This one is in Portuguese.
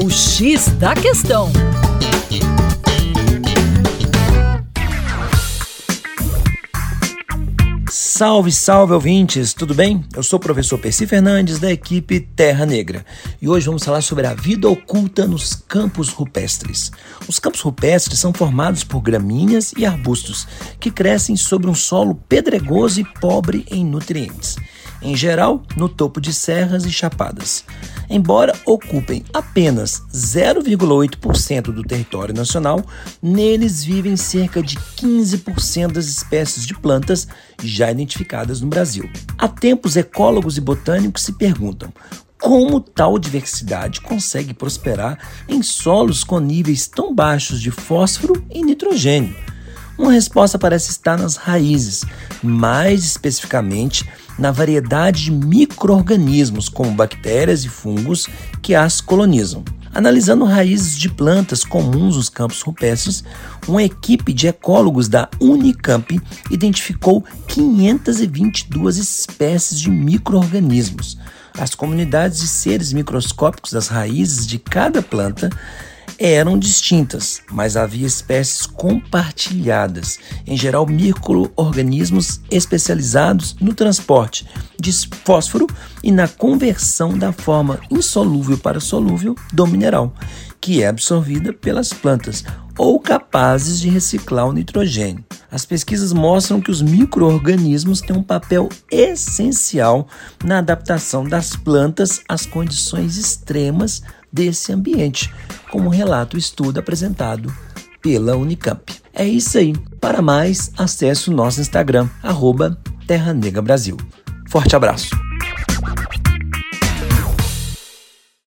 O X da Questão. Salve, salve ouvintes, tudo bem? Eu sou o professor Percy Fernandes da equipe Terra Negra e hoje vamos falar sobre a vida oculta nos campos rupestres. Os campos rupestres são formados por gramíneas e arbustos que crescem sobre um solo pedregoso e pobre em nutrientes em geral no topo de serras e chapadas. Embora ocupem apenas 0,8% do território nacional, neles vivem cerca de 15% das espécies de plantas já identificadas no Brasil. Há tempos, ecólogos e botânicos se perguntam como tal diversidade consegue prosperar em solos com níveis tão baixos de fósforo e nitrogênio. Uma resposta parece estar nas raízes, mais especificamente na variedade de microorganismos, como bactérias e fungos, que as colonizam. Analisando raízes de plantas comuns nos campos rupestres, uma equipe de ecólogos da Unicamp identificou 522 espécies de microorganismos. As comunidades de seres microscópicos das raízes de cada planta eram distintas, mas havia espécies compartilhadas, em geral microorganismos especializados no transporte de fósforo e na conversão da forma insolúvel para solúvel do mineral, que é absorvida pelas plantas ou capazes de reciclar o nitrogênio. As pesquisas mostram que os microorganismos têm um papel essencial na adaptação das plantas às condições extremas desse ambiente, como relata o estudo apresentado pela Unicamp. É isso aí. Para mais, acesse o nosso Instagram, arroba Terra Negra Brasil. Forte abraço!